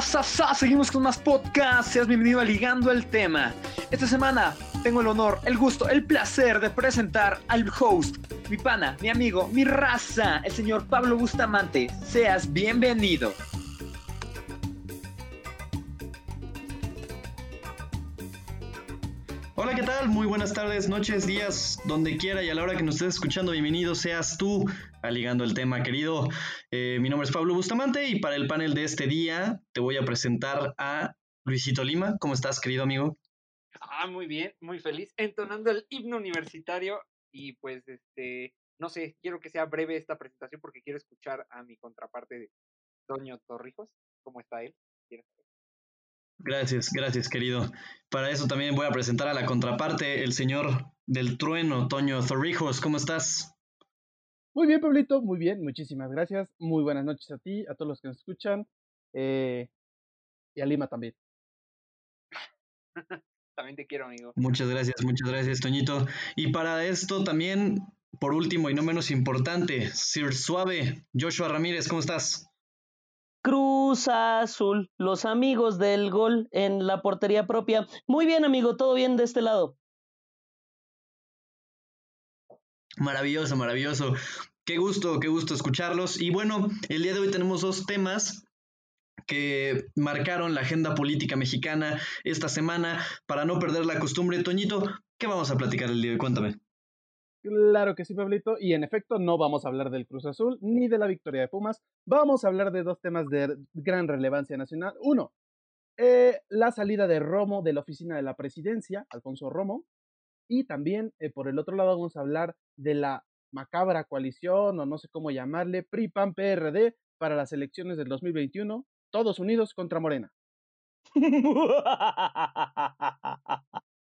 Seguimos con más podcasts. Seas bienvenido a Ligando el Tema. Esta semana tengo el honor, el gusto, el placer de presentar al host, mi pana, mi amigo, mi raza, el señor Pablo Bustamante. Seas bienvenido. Muy buenas tardes, noches, días, donde quiera y a la hora que nos estés escuchando, bienvenido seas tú a Ligando el Tema, querido. Eh, mi nombre es Pablo Bustamante y para el panel de este día te voy a presentar a Luisito Lima. ¿Cómo estás, querido amigo? Ah, muy bien, muy feliz, entonando el himno universitario y pues este, no sé, quiero que sea breve esta presentación porque quiero escuchar a mi contraparte Doño Torrijos. ¿Cómo está él? ¿Quieres saber? Gracias, gracias, querido. Para eso también voy a presentar a la contraparte, el señor del trueno, Toño Zorrijos. ¿Cómo estás? Muy bien, Pablito, muy bien, muchísimas gracias. Muy buenas noches a ti, a todos los que nos escuchan. eh, y a Lima también. También te quiero, amigo. Muchas gracias, muchas gracias, Toñito. Y para esto también, por último y no menos importante, Sir Suave, Joshua Ramírez, ¿cómo estás? Cruz Azul, los amigos del gol en la portería propia. Muy bien, amigo, todo bien de este lado. Maravilloso, maravilloso. Qué gusto, qué gusto escucharlos. Y bueno, el día de hoy tenemos dos temas que marcaron la agenda política mexicana esta semana. Para no perder la costumbre, Toñito, ¿qué vamos a platicar el día de hoy? Cuéntame. Claro que sí, Pablito. Y en efecto, no vamos a hablar del Cruz Azul ni de la victoria de Pumas. Vamos a hablar de dos temas de gran relevancia nacional. Uno, eh, la salida de Romo de la oficina de la presidencia, Alfonso Romo. Y también, eh, por el otro lado, vamos a hablar de la macabra coalición, o no sé cómo llamarle, PRI-PAN-PRD para las elecciones del 2021. Todos unidos contra Morena.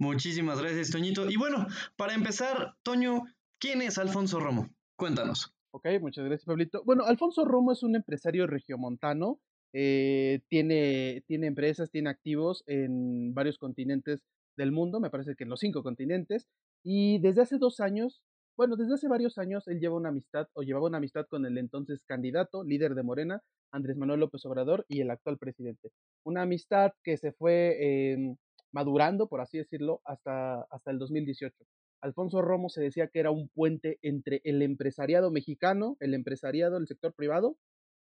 Muchísimas gracias, Toñito. Y bueno, para empezar, Toño, ¿quién es Alfonso Romo? Cuéntanos. Ok, muchas gracias, Pablito. Bueno, Alfonso Romo es un empresario regiomontano. eh, tiene, tiene empresas, tiene activos en varios continentes del mundo, me parece que en los cinco continentes. Y desde hace dos años, bueno, desde hace varios años, él lleva una amistad o llevaba una amistad con el entonces candidato, líder de Morena, Andrés Manuel López Obrador, y el actual presidente. Una amistad que se fue eh, madurando, por así decirlo, hasta, hasta el 2018. Alfonso Romo se decía que era un puente entre el empresariado mexicano, el empresariado del sector privado,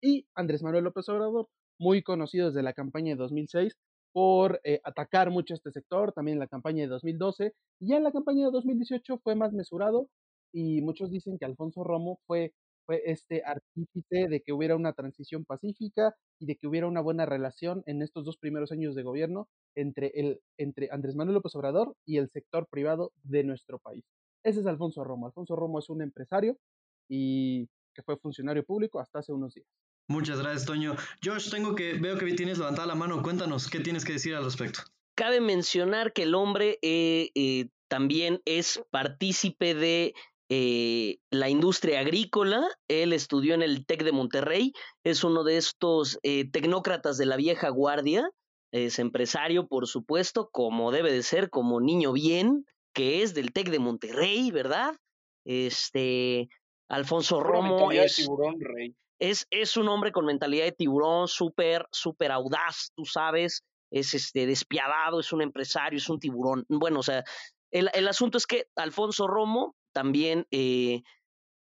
y Andrés Manuel López Obrador, muy conocido desde la campaña de 2006 por eh, atacar mucho este sector, también en la campaña de 2012, y ya en la campaña de 2018 fue más mesurado, y muchos dicen que Alfonso Romo fue, fue este artífice de que hubiera una transición pacífica y de que hubiera una buena relación en estos dos primeros años de gobierno entre, el, entre Andrés Manuel López Obrador y el sector privado de nuestro país. Ese es Alfonso Romo. Alfonso Romo es un empresario y que fue funcionario público hasta hace unos días. Muchas gracias, Toño. Josh, tengo que, veo que tienes levantada la mano. Cuéntanos, ¿qué tienes que decir al respecto? Cabe mencionar que el hombre eh, eh, también es partícipe de eh, la industria agrícola. Él estudió en el TEC de Monterrey. Es uno de estos eh, tecnócratas de la vieja guardia. Es empresario, por supuesto, como debe de ser, como niño bien, que es del TEC de Monterrey, ¿verdad? Este, Alfonso Romo de es, tiburón, rey. es, es un hombre con mentalidad de tiburón, súper, súper audaz, tú sabes, es este despiadado, es un empresario, es un tiburón. Bueno, o sea, el, el asunto es que Alfonso Romo también eh,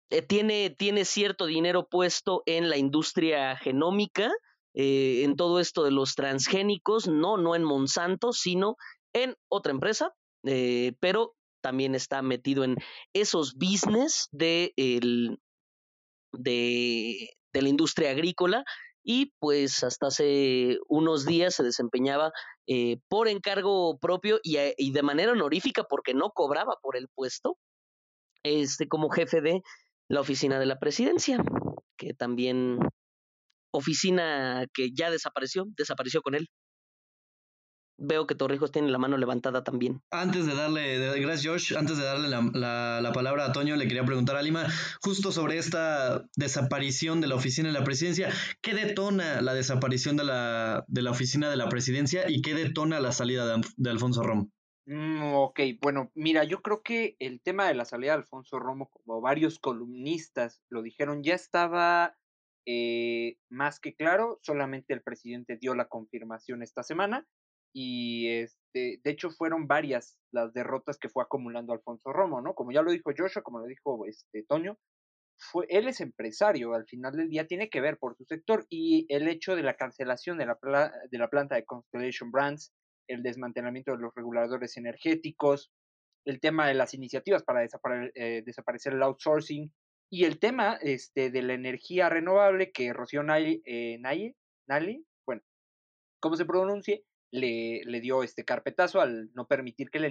eh, tiene, tiene cierto dinero puesto en la industria genómica, eh, en todo esto de los transgénicos, no, no en Monsanto, sino en otra empresa, eh, pero también está metido en esos business de, el- de, de la industria agrícola y pues hasta hace unos días se desempeñaba por encargo propio y de manera honorífica porque no cobraba por el puesto este, como jefe de la oficina de la presidencia, que también oficina que ya desapareció, desapareció con él. Veo que Torrijos tiene la mano levantada también. Antes de darle, gracias Josh, antes de darle la, la- la palabra a Toño, le quería preguntar a Lima justo sobre esta desaparición de la oficina de la presidencia. ¿Qué detona la desaparición de la, de la oficina de la presidencia y qué detona la salida de, de Alfonso Romo? Mm, ok, bueno, mira, yo creo que el tema de la salida de Alfonso Romo, como varios columnistas lo dijeron, ya estaba eh, más que claro, solamente el presidente dio la confirmación esta semana y este, de hecho fueron varias las derrotas que fue acumulando Alfonso Romo, ¿no? Como ya lo dijo Joshua, como lo dijo este Toño, fue, él es empresario, al final del día tiene que ver por su sector y el hecho de la cancelación de la, de la planta de Constellation Brands, el desmantelamiento de los reguladores energéticos, el tema de las iniciativas para eh, desaparecer el outsourcing y el tema este, de la energía renovable que Rocío Nali, eh, bueno, ¿cómo se pronuncie? Le, le, dio este carpetazo al no permitir que la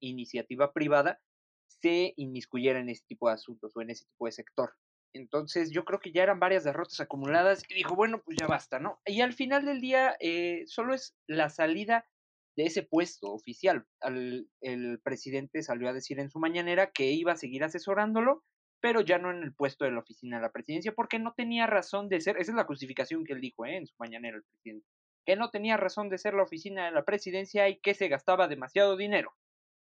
iniciativa privada se inmiscuyera en ese tipo de asuntos o en ese tipo de sector. Entonces yo creo que ya eran varias derrotas acumuladas y dijo, bueno, pues ya basta, ¿no? Y al final del día eh, solo es la salida de ese puesto oficial. el presidente salió a decir en su mañanera que iba a seguir asesorándolo, pero ya no en el puesto de la oficina de la presidencia, porque no tenía razón de ser, esa es la justificación que él dijo ¿eh? en su mañanera el presidente, que no tenía razón de ser la oficina de la presidencia y que se gastaba demasiado dinero.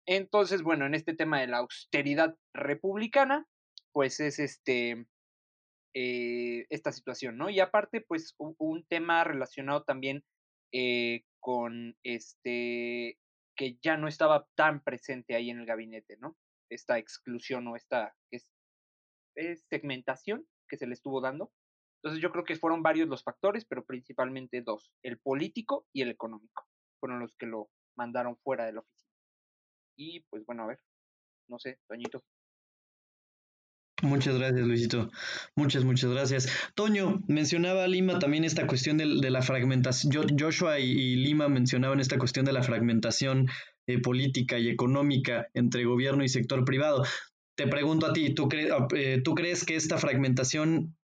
Entonces, bueno, en este tema de la austeridad republicana, pues es este, eh, esta situación, ¿no? Y aparte, pues un, tema relacionado también eh, con este, que ya no estaba tan presente ahí en el gabinete, ¿no? Esta exclusión o esta segmentación que se le estuvo dando. Entonces yo creo que fueron varios los factores, pero principalmente dos, el político y el económico, fueron los que lo mandaron fuera de la oficina. Y pues bueno, a ver, no sé, Toñito. Muchas gracias, Luisito. Muchas, muchas gracias. Toño, mencionaba Lima también esta cuestión de, la fragmentación. Joshua y, Lima mencionaban esta cuestión de la fragmentación eh, política y económica entre gobierno y sector privado. Te pregunto a ti, ¿tú, eh, ¿tú crees que esta fragmentación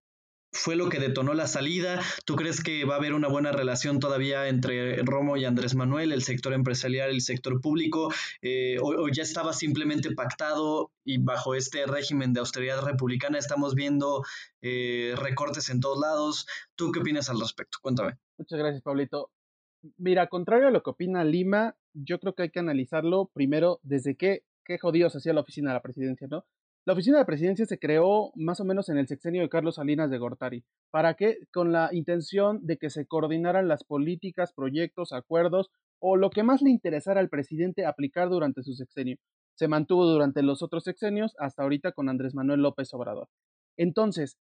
fue lo que detonó la salida? ¿Tú crees que va a haber una buena relación todavía entre Romo y Andrés Manuel, el sector empresarial el sector público? Eh, o, ya estaba simplemente pactado y bajo este régimen de austeridad republicana estamos viendo eh, recortes en todos lados? ¿Tú qué opinas al respecto? Cuéntame. Muchas gracias, Pablito. Mira, contrario a lo que opina Lima, yo creo que hay que analizarlo primero desde qué, qué jodidos hacía la oficina de la presidencia, ¿no? La oficina de presidencia se creó más o menos en el sexenio de Carlos Salinas de Gortari. ¿Para qué? Con la intención de que se coordinaran las políticas, proyectos, acuerdos o lo que más le interesara al presidente aplicar durante su sexenio. Se mantuvo durante los otros sexenios hasta ahorita con Andrés Manuel López Obrador. Entonces,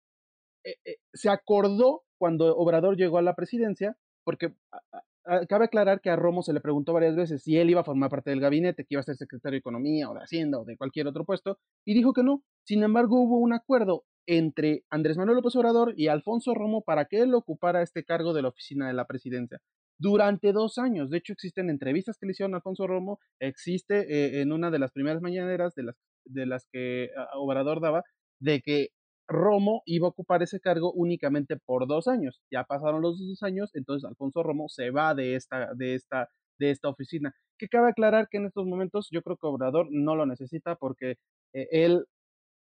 eh, eh, se acordó cuando Obrador llegó a la presidencia, porque Ah, cabe aclarar que a Romo se le preguntó varias veces si él iba a formar parte del gabinete, que iba a ser secretario de Economía o de Hacienda o de cualquier otro puesto, y dijo que no. Sin embargo, hubo un acuerdo entre Andrés Manuel López Obrador y Alfonso Romo para que él ocupara este cargo de la oficina de la presidencia durante dos años. De hecho, existen entrevistas que le hicieron Alfonso Romo, existe eh, en una de las primeras mañaneras de las, de las que ah, Obrador daba, de que Romo iba a ocupar ese cargo únicamente por dos años. Ya pasaron los dos años, entonces Alfonso Romo se va de esta, de esta, de esta oficina. Que cabe aclarar que en estos momentos yo creo que Obrador no lo necesita porque eh, él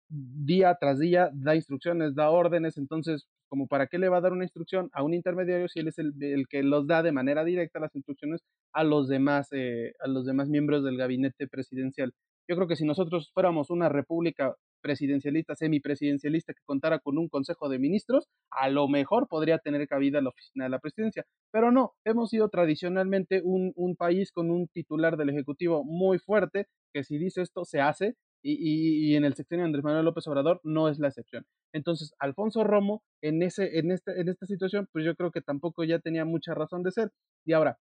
día tras día da instrucciones, da órdenes, entonces, como para qué le va a dar una instrucción a un intermediario si él es el, que los da de manera directa las instrucciones a los demás, eh, a los demás miembros del gabinete presidencial. Yo creo que si nosotros fuéramos una república presidencialista, semipresidencialista que contara con un consejo de ministros, a lo mejor podría tener cabida la oficina de la presidencia. Pero no, hemos sido tradicionalmente un, país con un titular del Ejecutivo muy fuerte, que si dice esto, se hace, y, en el sexenio de Andrés Manuel López Obrador no es la excepción. Entonces, Alfonso Romo, en, ese, en, este, en esta situación, pues yo creo que tampoco ya tenía mucha razón de ser. Y ahora,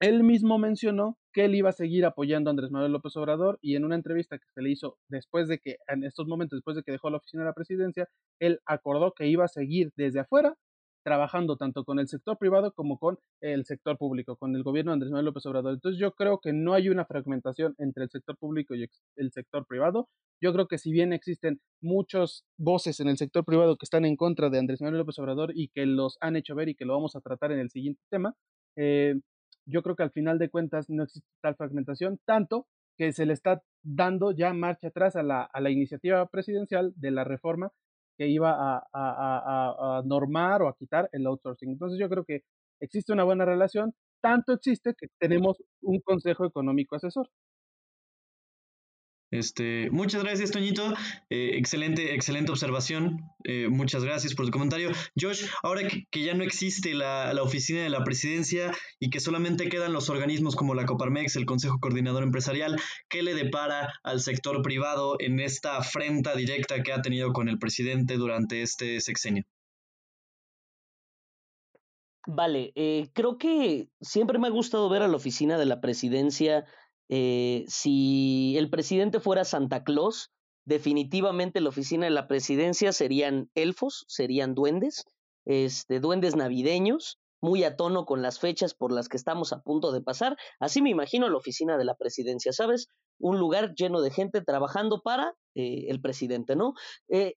él mismo mencionó que él iba a seguir apoyando a Andrés Manuel López Obrador y en una entrevista que se le hizo después de que, en estos momentos, después de que dejó la oficina de la presidencia, él acordó que iba a seguir desde afuera trabajando tanto con el sector privado como con el sector público, con el gobierno de Andrés Manuel López Obrador. Entonces yo creo que no hay una fragmentación entre el sector público y el sector privado. Yo creo que si bien existen muchas voces en el sector privado que están en contra de Andrés Manuel López Obrador y que los han hecho ver y que lo vamos a tratar en el siguiente tema, eh, yo creo que al final de cuentas no existe tal fragmentación, tanto que se le está dando ya marcha atrás a la, a la iniciativa presidencial de la reforma que iba a, a, a, normar o a quitar el outsourcing. Entonces yo creo que existe una buena relación, tanto existe que tenemos un consejo económico asesor. Este, muchas gracias, Toñito. Eh, excelente, excelente observación. Eh, muchas gracias por tu comentario. Josh, ahora que, ya no existe la, oficina de la presidencia y que solamente quedan los organismos como la Coparmex, el Consejo Coordinador Empresarial, ¿qué le depara al sector privado en esta afrenta directa que ha tenido con el presidente durante este sexenio? Vale, eh, creo que siempre me ha gustado ver a la oficina de la presidencia eh, si el presidente fuera Santa Claus, definitivamente la oficina de la presidencia serían elfos, serían duendes, este, duendes navideños, muy a tono con las fechas por las que estamos a punto de pasar. Así me imagino la oficina de la presidencia, ¿sabes? Un lugar lleno de gente trabajando para eh, el presidente, ¿no? Eh,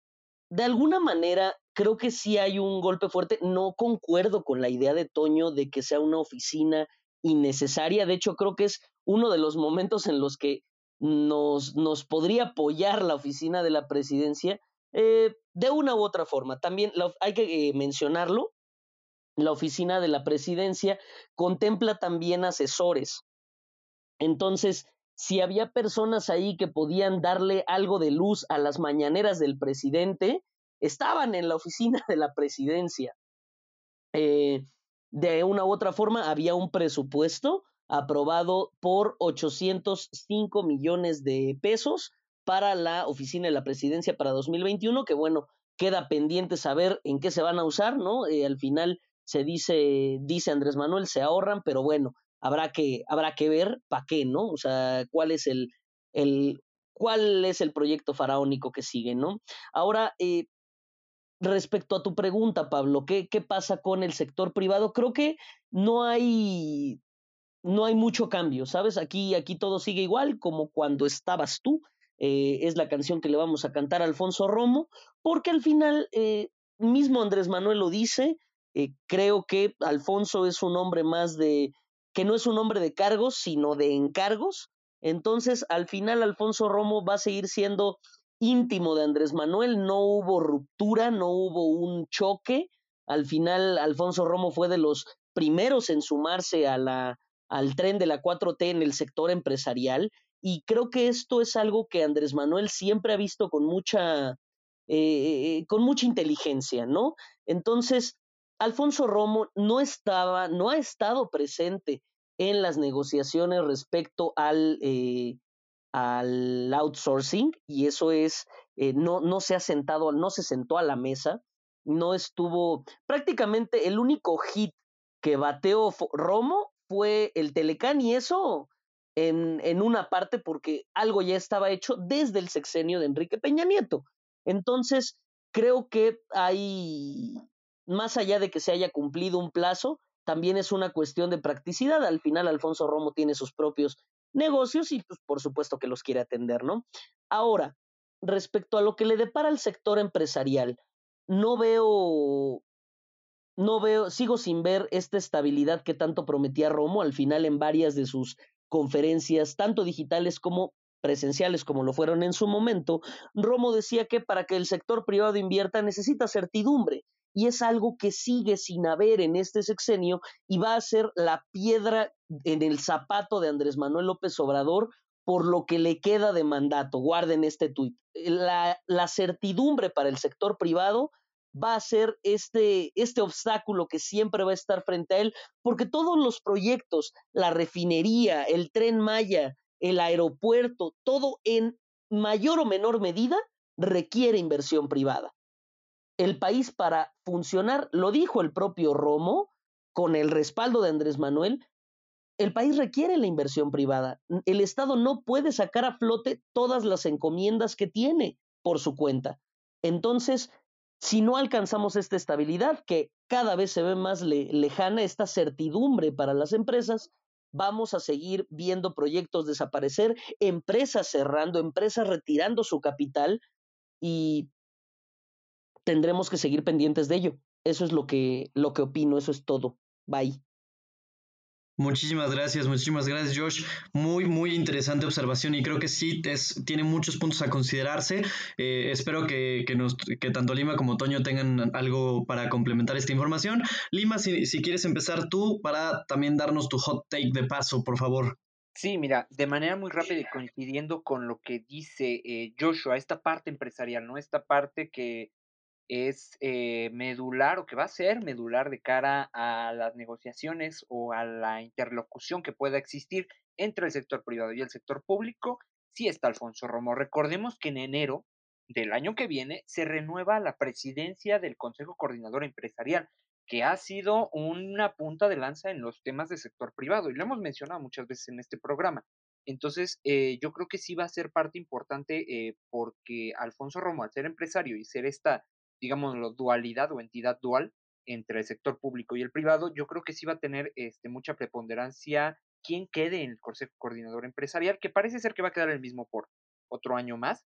de alguna manera, creo que sí hay un golpe fuerte. No concuerdo con la idea de Toño de que sea una oficina innecesaria. De hecho, creo que es uno de los momentos en los que nos, nos podría apoyar la oficina de la presidencia eh, de una u otra forma. También hay que eh, mencionarlo, la oficina de la presidencia contempla también asesores. Entonces, si había personas ahí que podían darle algo de luz a las mañaneras del presidente, estaban en la oficina de la presidencia. Eh, de una u otra forma, había un presupuesto aprobado por 805 millones de pesos para la oficina de la presidencia para 2021, que bueno, queda pendiente saber en qué se van a usar, ¿no? Eh, al final se dice, dice Andrés Manuel, se ahorran, pero bueno, habrá que, habrá que ver para qué, ¿no? O sea, cuál es el, el, cuál es el proyecto faraónico que sigue, ¿no? Ahora, eh, respecto a tu pregunta, Pablo, ¿qué, ¿qué pasa con el sector privado? Creo que no hay no hay mucho cambio, ¿sabes? Aquí, aquí todo sigue igual como cuando estabas tú. Eh, es la canción que le vamos a cantar a Alfonso Romo, porque al final, eh, mismo Andrés Manuel lo dice, eh, creo que Alfonso es un hombre más de, que no es un hombre de cargos, sino de encargos. Entonces, al final, Alfonso Romo va a seguir siendo íntimo de Andrés Manuel, no hubo ruptura, no hubo un choque. Al final, Alfonso Romo fue de los primeros en sumarse al tren de la 4T en el sector empresarial y creo que esto es algo que Andrés Manuel siempre ha visto con mucha, eh, con mucha inteligencia, ¿no? Entonces, Alfonso Romo no estaba, no ha estado presente en las negociaciones respecto al, eh, al outsourcing y eso es, eh, no, no se ha sentado, no se sentó a la mesa, no estuvo, prácticamente el único hit que bateó Romo fue el Telecán y eso en, en una parte porque algo ya estaba hecho desde el sexenio de Enrique Peña Nieto. Entonces, creo que hay, más allá de que se haya cumplido un plazo, también es una cuestión de practicidad. Al final, Alfonso Romo tiene sus propios negocios y, pues, por supuesto que los quiere atender, ¿no? Ahora, respecto a lo que le depara al sector empresarial, no veo no veo, sigo sin ver esta estabilidad que tanto prometía Romo al final en varias de sus conferencias, tanto digitales como presenciales como lo fueron en su momento, Romo decía que para que el sector privado invierta necesita certidumbre y es algo que sigue sin haber en este sexenio y va a ser la piedra en el zapato de Andrés Manuel López Obrador por lo que le queda de mandato. Guarden este tuit. La, la certidumbre para el sector privado va a ser este, este obstáculo que siempre va a estar frente a él, porque todos los proyectos, la refinería, el tren Maya, el aeropuerto, todo en mayor o menor medida requiere inversión privada. El país para funcionar, lo dijo el propio Romo, con el respaldo de Andrés Manuel, el país requiere la inversión privada. El Estado no puede sacar a flote todas las encomiendas que tiene por su cuenta. Entonces, si no alcanzamos esta estabilidad que cada vez se ve más lejana, esta certidumbre para las empresas, vamos a seguir viendo proyectos desaparecer, empresas cerrando, empresas retirando su capital y tendremos que seguir pendientes de ello. Eso es lo que, lo que opino, eso es todo. Bye. Muchísimas gracias, muchísimas gracias Josh. Muy, muy interesante observación y creo que sí es, tiene muchos puntos a considerarse. Eh, espero que, nos, que tanto Lima como Toño tengan algo para complementar esta información. Lima, si, si quieres empezar tú para también darnos tu hot take de paso, por favor. Sí, mira, de manera muy rápida y coincidiendo con lo que dice eh, Joshua, esta parte empresarial, ¿no? Esta parte que es eh, medular o que va a ser medular de cara a las negociaciones o a la interlocución que pueda existir entre el sector privado y el sector público, sí está Alfonso Romo. Recordemos que en enero del año que viene se renueva la presidencia del Consejo Coordinador Empresarial que ha sido una punta de lanza en los temas del sector privado y lo hemos mencionado muchas veces en este programa. Entonces, eh, yo creo que sí va a ser parte importante eh, porque Alfonso Romo, al ser empresario y ser esta, digamos, dualidad o entidad dual entre el sector público y el privado, yo creo que sí va a tener este, mucha preponderancia quien quede en el Consejo Coordinador Empresarial, que parece ser que va a quedar el mismo por otro año más,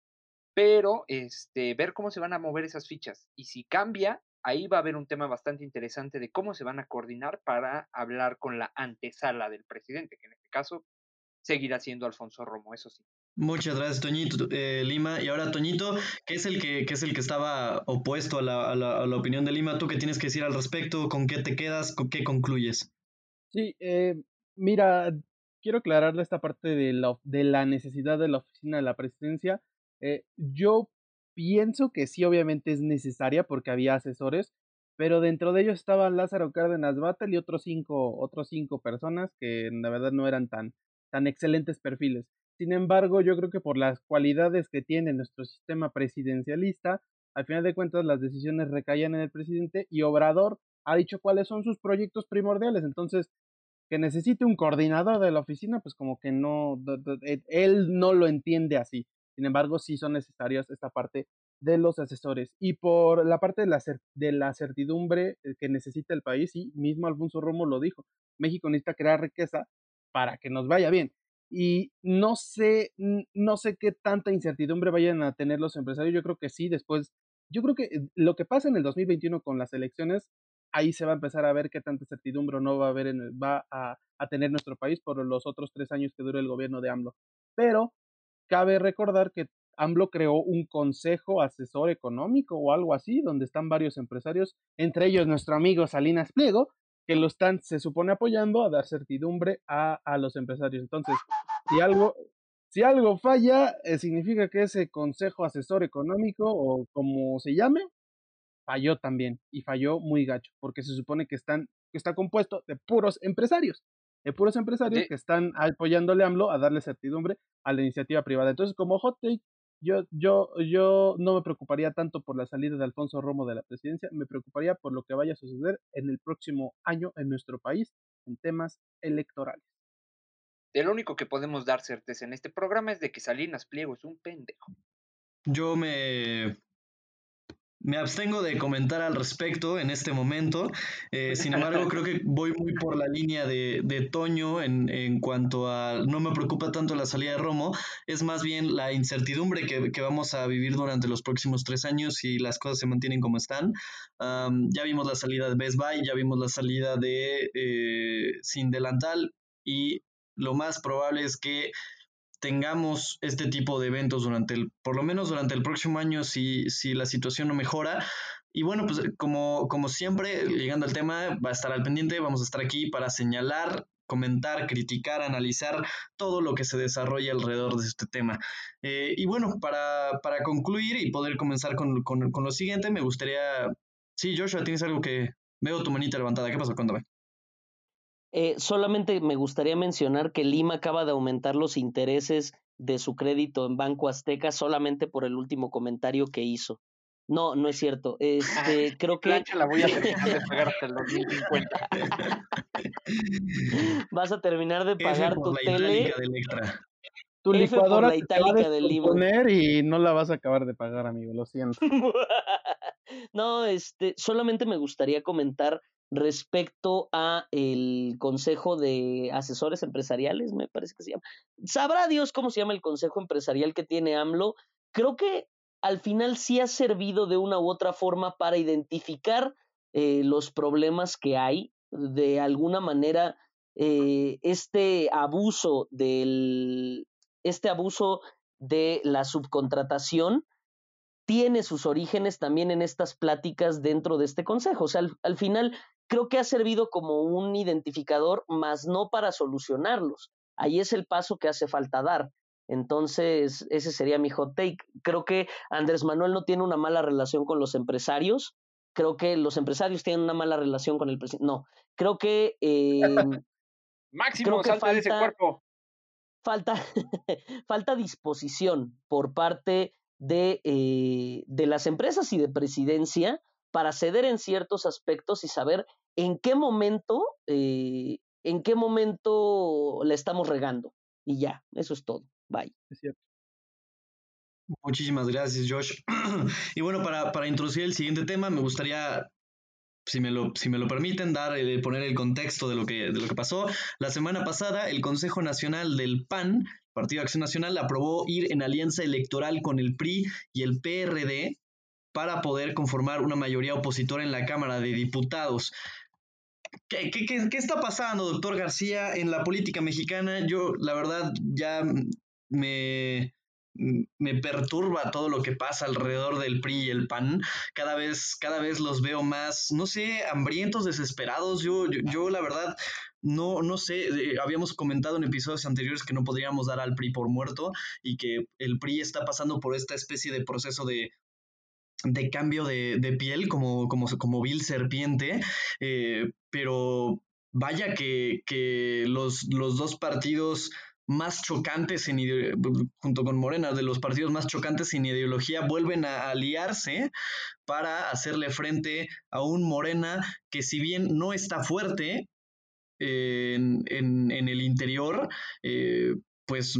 pero este, ver cómo se van a mover esas fichas y si cambia, ahí va a haber un tema bastante interesante de cómo se van a coordinar para hablar con la antesala del presidente, que en este caso seguirá siendo Alfonso Romo, eso sí. Muchas gracias, Toñito eh, Lima. Y ahora, Toñito, ¿qué es el que, es el que estaba opuesto a la, a, la, opinión de Lima? ¿Tú qué tienes que decir al respecto? ¿Con qué te quedas? ¿Con qué concluyes? Sí, eh, mira, quiero aclararle esta parte de la, de la necesidad de la oficina de la presidencia. Eh, yo pienso que sí, obviamente es necesaria porque había asesores, pero dentro de ellos estaban Lázaro Cárdenas Batel y otros cinco, otros cinco personas que la verdad no eran tan, tan excelentes perfiles. Sin embargo, yo creo que por las cualidades que tiene nuestro sistema presidencialista, al final de cuentas las decisiones recaían en el presidente y Obrador ha dicho cuáles son sus proyectos primordiales. Entonces, que necesite un coordinador de la oficina, pues como que no, él no lo entiende así. Sin embargo, sí son necesarios esta parte de los asesores. Y por la parte de la, de la certidumbre eh, que necesita el país, y mismo Alfonso Romo lo dijo, México necesita crear riqueza para que nos vaya bien. Y no sé, no sé qué tanta incertidumbre vayan a tener los empresarios. Yo creo que sí, después, yo creo que eh, lo que pasa en el 2021 con las elecciones, ahí se va a empezar a ver qué tanta certidumbre no va a haber en va a, a tener nuestro país por los otros tres años que dure el gobierno de AMLO. Pero cabe recordar que AMLO creó un consejo asesor económico o algo así, donde están varios empresarios, entre ellos nuestro amigo Salinas Pliego, que lo están, se supone, apoyando a dar certidumbre a, a los empresarios. Entonces, si algo, si algo falla, eh, significa que ese consejo asesor económico, o como se llame, falló también, y falló muy gacho, porque se supone que, están, que está compuesto de puros empresarios de puros empresarios que están apoyándole a AMLO a darle certidumbre a la iniciativa privada. Entonces, como hot take, yo, yo, yo no me preocuparía tanto por la salida de Alfonso Romo de la presidencia, me preocuparía por lo que vaya a suceder en el próximo año en nuestro país en temas electorales. De lo único que podemos dar certeza en este programa es de que Salinas Pliego es un pendejo. Yo me me abstengo de comentar al respecto en este momento. Eh, sin embargo, creo que voy muy por la línea de, de Toño en, en, cuanto a no me preocupa tanto la salida de Romo, es más bien la incertidumbre que, que vamos a vivir durante los próximos tres años si las cosas se mantienen como están. ya vimos la salida de Best Buy, ya vimos la salida de eh, Sin Delantal y lo más probable es que tengamos este tipo de eventos durante el, por lo menos durante el próximo año, si, si la situación no mejora. Y bueno, pues como, como siempre, llegando al tema, va a estar al pendiente, vamos a estar aquí para señalar, comentar, criticar, analizar todo lo que se desarrolla alrededor de este tema. Eh, y bueno, para, para, concluir y poder comenzar con, con, con, lo siguiente, me gustaría... Sí, Joshua, tienes algo que... Veo tu manita levantada, ¿qué pasó? Cuéntame. Eh, solamente me gustaría mencionar que Lima acaba de aumentar los intereses de su crédito en Banco Azteca solamente por el último comentario que hizo. No, no es cierto. Este, creo que. la voy a terminar de pagar hasta el 2050. Vas a terminar de pagar tu tele. Tu licuadora la itálica de Lima. y no la vas a acabar de pagar, amigo, lo siento. no, este, solamente me gustaría comentar respecto a el Consejo de Asesores Empresariales, me parece que se llama. Sabrá Dios cómo se llama el Consejo Empresarial que tiene AMLO. Creo que al final sí ha servido de una u otra forma para identificar eh, los problemas que hay. De alguna manera, eh, este abuso del, este abuso de la subcontratación tiene sus orígenes también en estas pláticas dentro de este consejo. O sea, al, final creo que ha servido como un identificador, más no para solucionarlos. ahí es el paso que hace falta dar. Entonces, ese sería mi hot take. Creo que Andrés Manuel no tiene una mala relación con los empresarios. Creo que los empresarios tienen una mala relación con el presidente. No, creo que... Eh, Máximo, creo que de ese cuerpo. Falta, falta disposición por parte de, eh, de las empresas y de presidencia para ceder en ciertos aspectos y saber en qué momento, eh, en qué momento le estamos regando. Y ya, eso es todo. Bye. Muchísimas gracias, Josh. y bueno, para, para, introducir el siguiente tema, me gustaría, si me lo, si me lo permiten, dar, poner el contexto de lo, que, de lo que pasó. La semana pasada, el Consejo Nacional del PAN, Partido de Acción Nacional, aprobó ir en alianza electoral con el PRI y el PRD para poder conformar una mayoría opositora en la Cámara de Diputados. ¿Qué, está pasando, doctor García, en la política mexicana? Yo, la verdad, ya me, me perturba todo lo que pasa alrededor del PRI y el PAN. Cada vez, cada vez los veo más, no sé, hambrientos, desesperados. Yo, yo, la verdad, no, no sé, eh, habíamos comentado en episodios anteriores que no podríamos dar al PRI por muerto y que el PRI está pasando por esta especie de proceso de de cambio de, piel como, como, como vil serpiente, eh, pero vaya que, que los, los, dos partidos más chocantes en junto con Morena, de los partidos más chocantes en ideología, vuelven a aliarse para hacerle frente a un Morena que si bien no está fuerte en, en, en el interior, eh, pues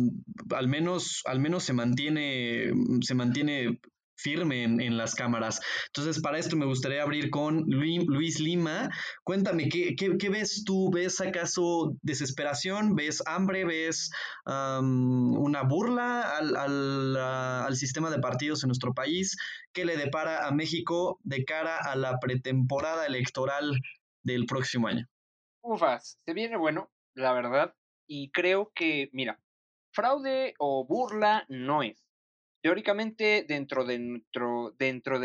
al menos, al menos se mantiene, se mantiene firme en, las cámaras. Entonces, para esto me gustaría abrir con Luis Lima. Cuéntame, ¿qué, qué, ves tú? ¿Ves acaso desesperación? ¿Ves hambre? ¿Ves una burla al, al, al, sistema de partidos en nuestro país? ¿Qué le depara a México de cara a la pretemporada electoral del próximo año? Ufas, se viene bueno, la verdad, y creo que, mira, fraude o burla no es teóricamente dentro de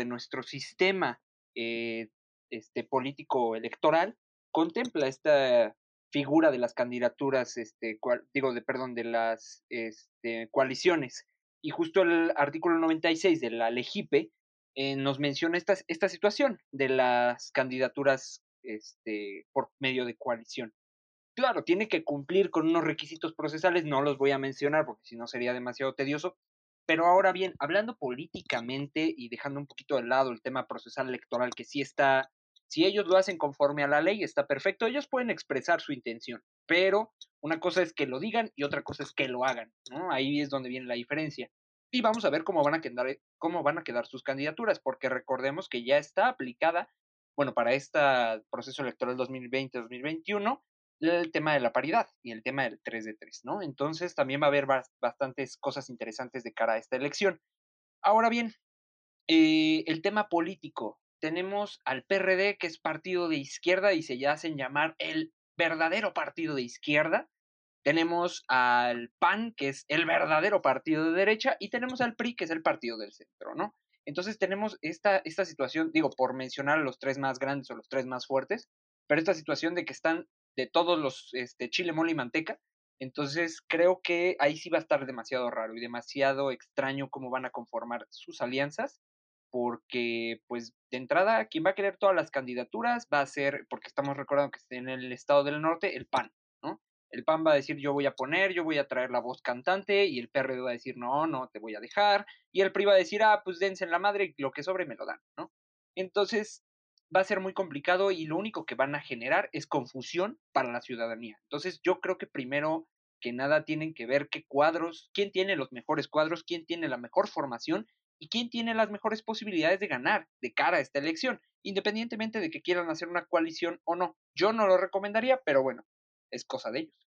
nuestro, sistema eh, este, político electoral contempla esta figura de las candidaturas, este, digo, de, perdón, de las este, coaliciones. Y justo el artículo 96 de la LEGIPE eh, nos menciona esta, esta situación de las candidaturas este, por medio de coalición. Claro, tiene que cumplir con unos requisitos procesales, no los voy a mencionar porque si no sería demasiado tedioso, pero ahora bien, hablando políticamente y dejando un poquito de lado el tema procesal electoral, que sí está, si ellos lo hacen conforme a la ley, está perfecto, ellos pueden expresar su intención, pero una cosa es que lo digan y otra cosa es que lo hagan, ¿no? Ahí es donde viene la diferencia. Y vamos a ver cómo van a quedar, cómo van a quedar sus candidaturas, porque recordemos que ya está aplicada, bueno, para este proceso electoral 2020-2021, el tema de la paridad y el tema del 3 de 3, ¿no? Entonces también va a haber bastantes cosas interesantes de cara a esta elección. Ahora bien, eh, el tema político. Tenemos al PRD, que es partido de izquierda y se hacen llamar el verdadero partido de izquierda. Tenemos al PAN, que es el verdadero partido de derecha, y tenemos al PRI, que es el partido del centro, ¿no? Entonces tenemos esta, esta situación, digo, por mencionar a los tres más grandes o los tres más fuertes, pero esta situación de que están de todos los este, chile, mole y manteca. Entonces creo que ahí sí va a estar demasiado raro y demasiado extraño cómo van a conformar sus alianzas, porque pues de entrada quien va a querer todas las candidaturas va a ser, porque estamos recordando que en el estado del norte, el PAN, ¿no? El PAN va a decir yo voy a poner, yo voy a traer la voz cantante y el PRD va a decir no, no, te voy a dejar y el PRI va a decir ah, pues dense en la madre, lo que sobre me lo dan, ¿no? Entonces va a ser muy complicado y lo único que van a generar es confusión para la ciudadanía. Entonces yo creo que primero que nada tienen que ver qué cuadros, quién tiene los mejores cuadros, quién tiene la mejor formación y quién tiene las mejores posibilidades de ganar de cara a esta elección, independientemente de que quieran hacer una coalición o no. Yo no lo recomendaría, pero bueno, es cosa de ellos.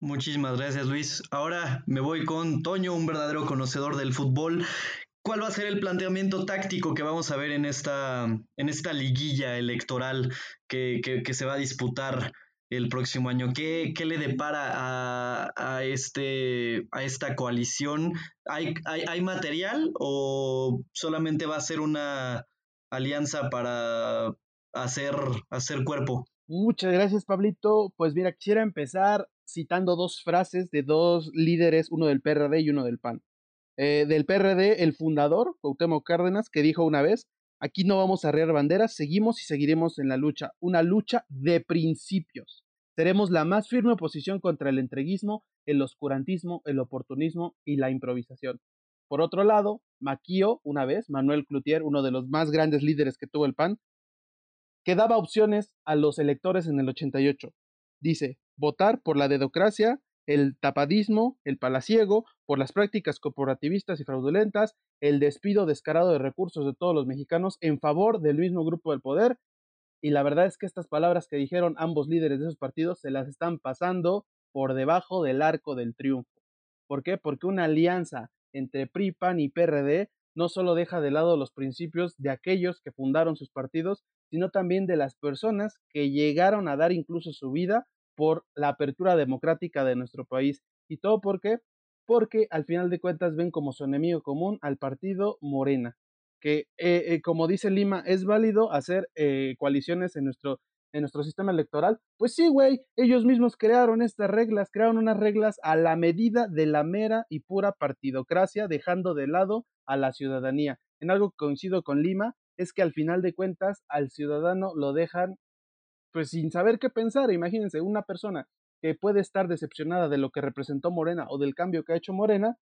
Muchísimas gracias Luis. Ahora me voy con Toño, un verdadero conocedor del fútbol, ¿Cuál va a ser el planteamiento táctico que vamos a ver en esta, en esta liguilla electoral que, se va a disputar el próximo año? ¿Qué, le depara a, este, a esta coalición? ¿Hay, hay, material o solamente va a ser una alianza para hacer, hacer cuerpo? Muchas gracias, Pablito. Pues mira, quisiera empezar citando dos frases de dos líderes, uno del PRD y uno del PAN. Eh, del PRD, el fundador, Cuauhtémoc Cárdenas, que dijo una vez, aquí no vamos a arrear banderas, seguimos y seguiremos en la lucha, una lucha de principios. Seremos la más firme oposición contra el entreguismo, el oscurantismo, el oportunismo y la improvisación. Por otro lado, Maquio, una vez, Manuel Cloutier, uno de los más grandes líderes que tuvo el PAN, que daba opciones a los electores en el 88. Dice, votar por la dedocracia, el tapadismo, el palaciego, por las prácticas corporativistas y fraudulentas, el despido descarado de recursos de todos los mexicanos en favor del mismo grupo del poder. Y la verdad es que estas palabras que dijeron ambos líderes de esos partidos se las están pasando por debajo del arco del triunfo. ¿Por qué? Porque una alianza entre PRI, PAN y PRD no solo deja de lado los principios de aquellos que fundaron sus partidos, sino también de las personas que llegaron a dar incluso su vida por la apertura democrática de nuestro país. ¿Y todo por qué? Porque al final de cuentas ven como su enemigo común al partido Morena, que eh, eh, como dice Lima, es válido hacer eh, coaliciones en nuestro, en nuestro sistema electoral. Pues sí, güey, ellos mismos crearon estas reglas, crearon unas reglas a la medida de la mera y pura partidocracia, dejando de lado a la ciudadanía. En algo que coincido con Lima, es que al final de cuentas al ciudadano lo dejan pues sin saber qué pensar. Imagínense, una persona que puede estar decepcionada de lo que representó Morena o del cambio que ha hecho Morena,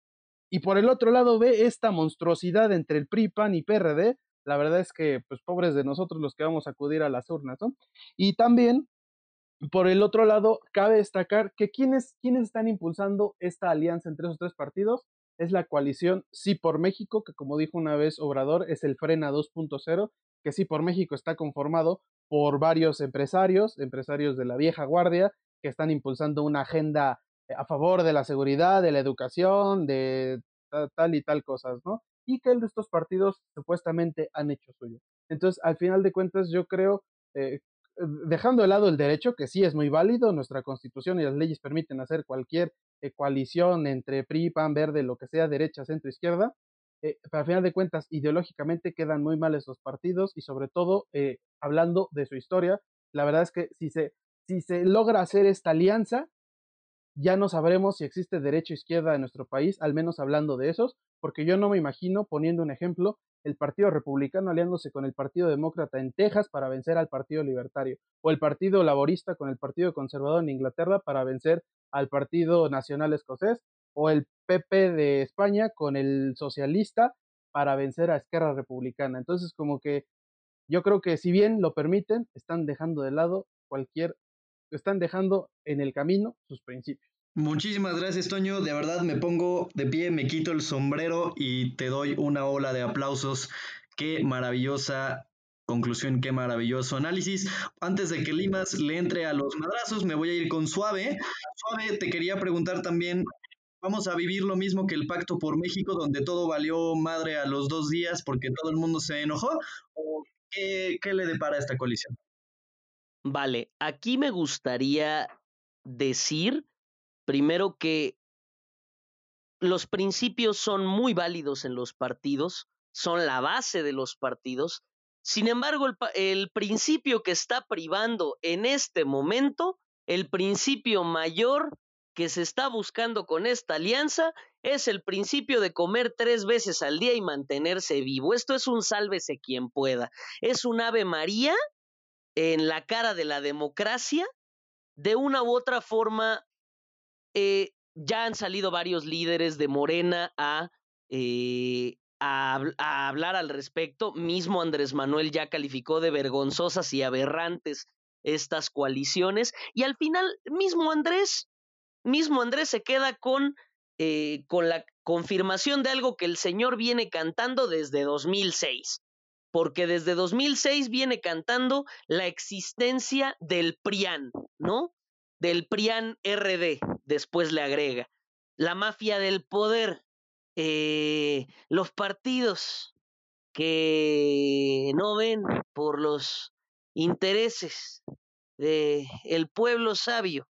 y por el otro lado ve esta monstruosidad entre el PRI, PAN y PRD, la verdad es que, pues pobres de nosotros los que vamos a acudir a las urnas, ¿no? Y también, por el otro lado, cabe destacar que quienes, quienes están impulsando esta alianza entre esos tres partidos, es la coalición Sí por México, que como dijo una vez Obrador, es el Frena 2.0, que Sí por México está conformado por varios empresarios, empresarios de la vieja guardia, que están impulsando una agenda eh, a favor de la seguridad, de la educación, de tal y tal cosas, ¿no? Y que estos partidos supuestamente han hecho suyo. Entonces, al final de cuentas, yo creo, eh, dejando de lado el derecho, que sí es muy válido, nuestra constitución y las leyes permiten hacer cualquier eh, coalición entre PRI, PAN, Verde, lo que sea, derecha, centro, izquierda, eh, pero al final de cuentas, ideológicamente quedan muy mal estos partidos y sobre todo, eh, hablando de su historia, la verdad es que si se, si se logra hacer esta alianza, ya no sabremos si existe derecha o izquierda en nuestro país, al menos hablando de esos, porque yo no me imagino, poniendo un ejemplo, el Partido Republicano aliándose con el Partido Demócrata en Texas para vencer al Partido Libertario, o el Partido Laborista con el Partido Conservador en Inglaterra para vencer al Partido Nacional Escocés, o el PP de España con el Socialista para vencer a Esquerra Republicana. Entonces, como que yo creo que si bien lo permiten, están dejando de lado cualquier, están dejando en el camino sus principios. Muchísimas gracias, Toño. De verdad me pongo de pie, me quito el sombrero y te doy una ola de aplausos. Qué maravillosa conclusión, qué maravilloso análisis. Antes de que Limas le entre a los madrazos, me voy a ir con Suave. Suave, te quería preguntar también, ¿vamos a vivir lo mismo que el Pacto por México, donde todo valió madre a los dos días porque todo el mundo se enojó? ¿O qué, le depara a esta coalición? Vale, aquí me gustaría decir Primero que los principios son muy válidos en los partidos, son la base de los partidos. Sin embargo, el, principio que está privando en este momento, el principio mayor que se está buscando con esta alianza, es el principio de comer tres veces al día y mantenerse vivo. Esto es un sálvese quien pueda. Es un ave María en la cara de la democracia. De una u otra forma, eh, ya han salido varios líderes de Morena eh, a, hablar al respecto. Mismo Andrés Manuel ya calificó de vergonzosas y aberrantes estas coaliciones. Y al final, mismo Andrés, mismo Andrés se queda con, eh, con la confirmación de algo que el señor viene cantando desde 2006 porque desde 2006 viene cantando la existencia del PRIAN, ¿no? Del PRIAN RD, después le agrega. La mafia del poder, eh, los partidos que no ven por los intereses del el pueblo sabio.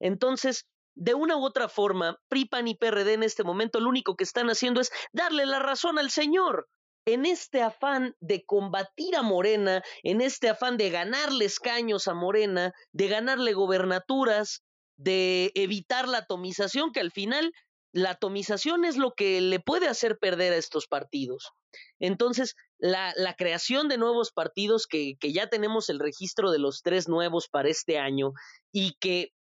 Entonces, de una u otra forma, PRIPAN y PRD en este momento lo único que están haciendo es darle la razón al señor. en este afán de combatir a Morena, en este afán de ganarle escaños a Morena, de ganarle gobernaturas, de evitar la atomización, que al final la atomización es lo que le puede hacer perder a estos partidos. Entonces, la, creación de nuevos partidos, que ya tenemos el registro de los tres nuevos para este año, y que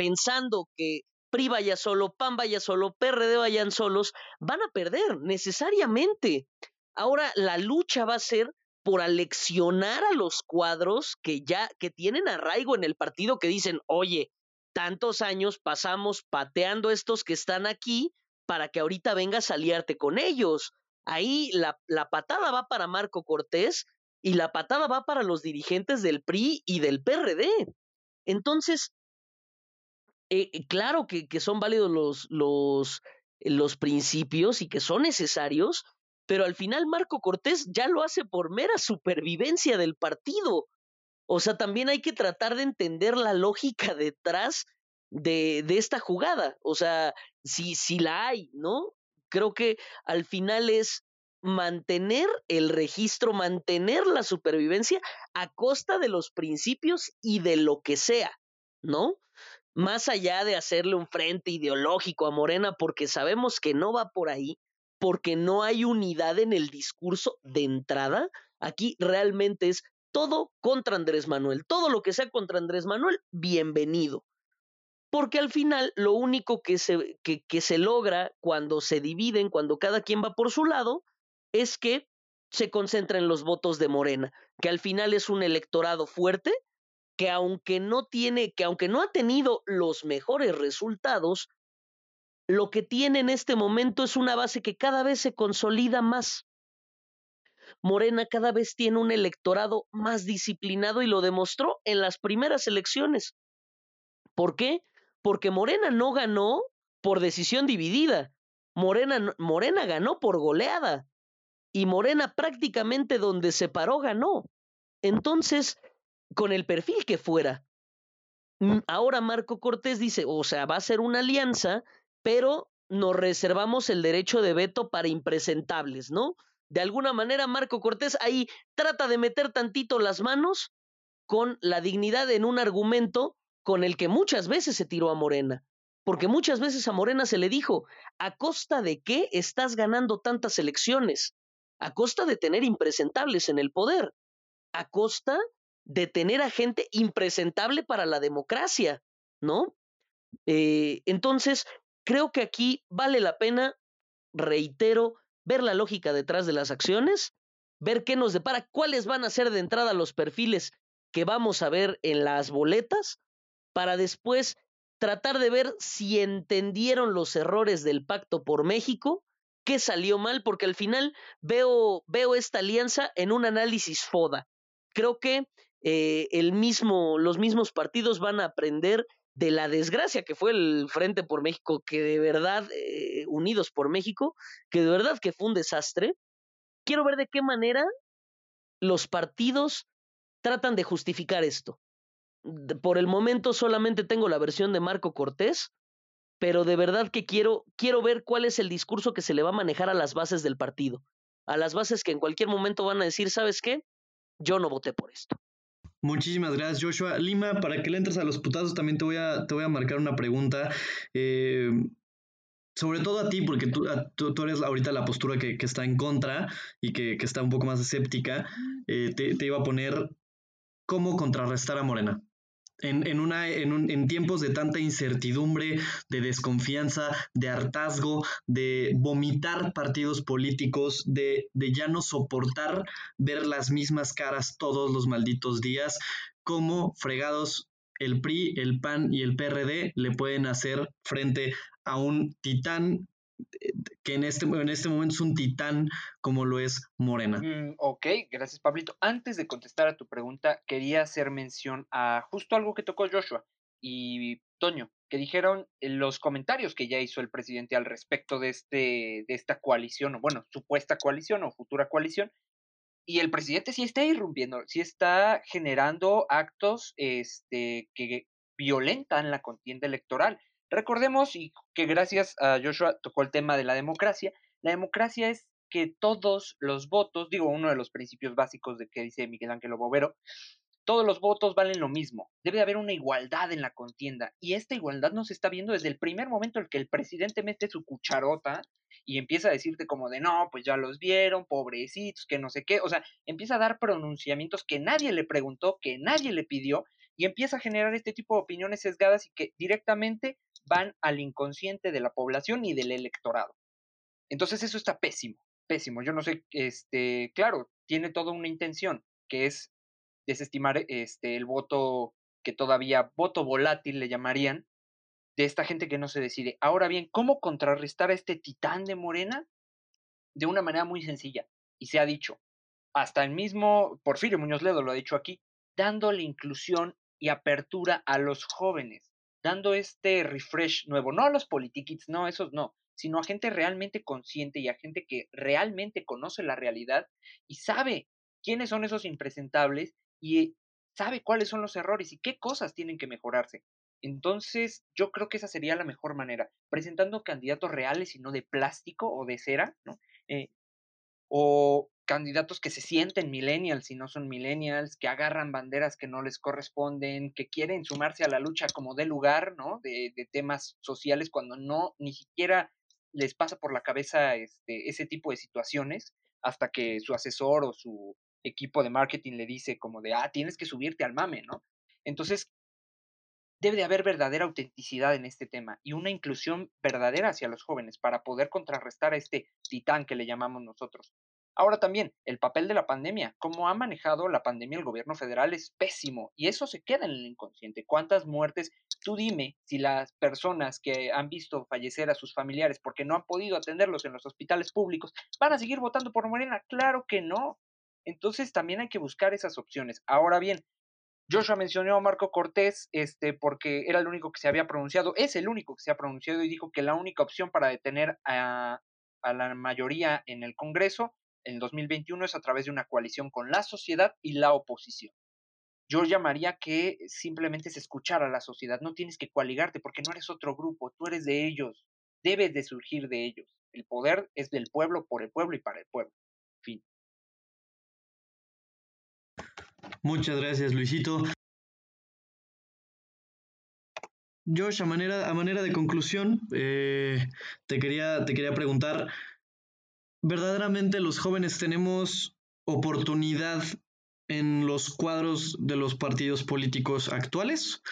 pensando que PRI vaya solo, PAN vaya solo, PRD vayan solos, van a perder necesariamente. Ahora la lucha va a ser por aleccionar a los cuadros que ya que tienen arraigo en el partido que dicen, "Oye, tantos años pasamos pateando estos que están aquí para que ahorita vengas a aliarte con ellos." Ahí la, la patada va para Marco Cortés y la patada va para los dirigentes del PRI y del PRD. Entonces, eh, claro que, que, son válidos los, los, los principios y que son necesarios, pero al final Marco Cortés ya lo hace por mera supervivencia del partido. O sea, también hay que tratar de entender la lógica detrás de, de esta jugada. O sea, si, si la hay, ¿no? Creo que al final es mantener el registro, mantener la supervivencia a costa de los principios y de lo que sea, ¿no? Más allá de hacerle un frente ideológico a Morena, porque sabemos que no va por ahí, porque no hay unidad en el discurso de entrada, aquí realmente es todo contra Andrés Manuel, todo lo que sea contra Andrés Manuel, bienvenido. Porque al final lo único que se, que, que se logra cuando se dividen, cuando cada quien va por su lado, es que se concentra en los votos de Morena, que al final es un electorado fuerte, que aunque no tiene, que aunque no ha tenido los mejores resultados, lo que tiene en este momento es una base que cada vez se consolida más. Morena cada vez tiene un electorado más disciplinado y lo demostró en las primeras elecciones. ¿Por qué? Porque Morena no ganó por decisión dividida. Morena, Morena ganó por goleada y Morena prácticamente donde se paró ganó. Entonces, con el perfil que fuera. Mm, ahora Marco Cortés dice, o sea, va a ser una alianza, pero nos reservamos el derecho de veto para impresentables, ¿no? De alguna manera Marco Cortés ahí trata de meter tantito las manos con la dignidad en un argumento con el que muchas veces se tiró a Morena. Porque muchas veces a Morena se le dijo, ¿a costa de qué estás ganando tantas elecciones? a costa de tener impresentables en el poder, a costa de tener a gente impresentable para la democracia, ¿no? Eh, entonces, creo que aquí vale la pena, reitero, ver la lógica detrás de las acciones, ver qué nos depara, cuáles van a ser de entrada los perfiles que vamos a ver en las boletas, para después tratar de ver si entendieron los errores del pacto por México qué salió mal, porque al final veo, veo esta alianza en un análisis FODA. Creo que eh, el mismo, los mismos partidos van a aprender de la desgracia que fue el Frente por México, que de verdad, eh, Unidos por México, que de verdad que fue un desastre. Quiero ver de qué manera los partidos tratan de justificar esto. Por el momento solamente tengo la versión de Marco Cortés, pero de verdad que quiero, quiero ver cuál es el discurso que se le va a manejar a las bases del partido, a las bases que en cualquier momento van a decir, ¿sabes qué? Yo no voté por esto. Muchísimas gracias, Joshua. Lima, para que le entres a los putazos, también te voy a, te voy a marcar una pregunta. Eh, sobre todo a ti, porque tú, tú, eres ahorita la postura que, que está en contra y que, que, está un poco más escéptica, eh, te, te, iba a poner cómo contrarrestar a Morena en, una, en, en, tiempos de tanta incertidumbre, de desconfianza, de hartazgo, de vomitar partidos políticos, de, de ya no soportar ver las mismas caras todos los malditos días, como fregados el PRI, el PAN y el PRD le pueden hacer frente a un titán que en este, en este momento es un titán como lo es Morena. Mm, ok, gracias Pablito. Antes de contestar a tu pregunta, quería hacer mención a justo algo que tocó Joshua y Toño, que dijeron los comentarios que ya hizo el presidente al respecto de, este, de esta coalición, o bueno, supuesta coalición o futura coalición, y el presidente sí está irrumpiendo, sí está generando actos este, que violentan la contienda electoral. Recordemos y que gracias a Joshua tocó el tema de la democracia. La democracia es que todos los votos, digo, uno de los principios básicos de que dice Miguel Ángel Bovero, todos los votos valen lo mismo. Debe haber una igualdad en la contienda. Y esta igualdad no se está viendo desde el primer momento en que el presidente mete su cucharota y empieza a decirte como de no, pues ya los vieron, pobrecitos, que no sé qué. O sea, empieza a dar pronunciamientos que nadie le preguntó, que nadie le pidió, y empieza a generar este tipo de opiniones sesgadas y que directamente van al inconsciente de la población y del electorado. Entonces eso está pésimo, pésimo. Yo no sé, este, claro, tiene toda una intención, que es desestimar este, el voto que todavía, voto volátil le llamarían, de esta gente que no se decide. Ahora bien, ¿cómo contrarrestar a este titán de Morena? De una manera muy sencilla. Y se ha dicho, hasta el mismo Porfirio Muñoz Ledo lo ha dicho aquí, dándole inclusión y apertura a los jóvenes, dando este refresh nuevo, no a los politiquitos, no, esos no, sino a gente realmente consciente y a gente que realmente conoce la realidad y sabe quiénes son esos impresentables y sabe cuáles son los errores y qué cosas tienen que mejorarse. Entonces, yo creo que esa sería la mejor manera, presentando candidatos reales y no de plástico o de cera, ¿no? Eh, o candidatos que se sienten millennials y no son millennials, que agarran banderas que no les corresponden, que quieren sumarse a la lucha como de lugar, ¿no? De, temas sociales cuando no, ni siquiera les pasa por la cabeza este, ese tipo de situaciones hasta que su asesor o su equipo de marketing le dice como de, ah, tienes que subirte al mame, ¿no? Entonces, debe de haber verdadera autenticidad en este tema y una inclusión verdadera hacia los jóvenes para poder contrarrestar a este titán que le llamamos nosotros. Ahora también, el papel de la pandemia. Cómo ha manejado la pandemia el gobierno federal es pésimo y eso se queda en el inconsciente. ¿Cuántas muertes? Tú dime si las personas que han visto fallecer a sus familiares porque no han podido atenderlos en los hospitales públicos van a seguir votando por Morena. Claro que no. Entonces también hay que buscar esas opciones. Ahora bien, Joshua mencionó a Marco Cortés este, porque era el único que se había pronunciado, es el único que se ha pronunciado y dijo que la única opción para detener a, a la mayoría en el Congreso en 2021 es a través de una coalición con la sociedad y la oposición. Yo llamaría que simplemente se escuchara a la sociedad, no tienes que coaligarte porque no eres otro grupo, tú eres de ellos, debes de surgir de ellos. El poder es del pueblo, por el pueblo y para el pueblo. Fin. Muchas gracias, Luisito. Josh, a manera, a manera de conclusión, eh, te, quería, te quería preguntar, ¿verdaderamente los jóvenes tenemos oportunidad en los cuadros de los partidos políticos actuales?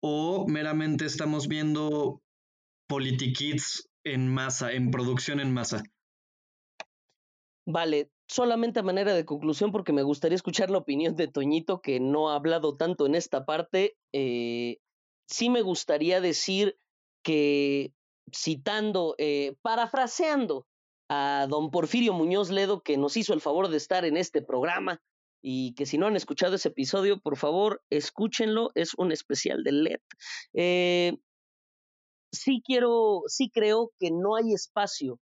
¿O meramente estamos viendo politikids en masa, en producción en masa? Vale, solamente a manera de conclusión, porque me gustaría escuchar la opinión de Toñito, que no ha hablado tanto en esta parte. Eh, sí me gustaría decir que, citando, eh, parafraseando a don Porfirio Muñoz Ledo, que nos hizo el favor de estar en este programa, y que si no han escuchado ese episodio, por favor, escúchenlo, es un especial de LED. Eh, sí quiero, sí creo que no hay espacio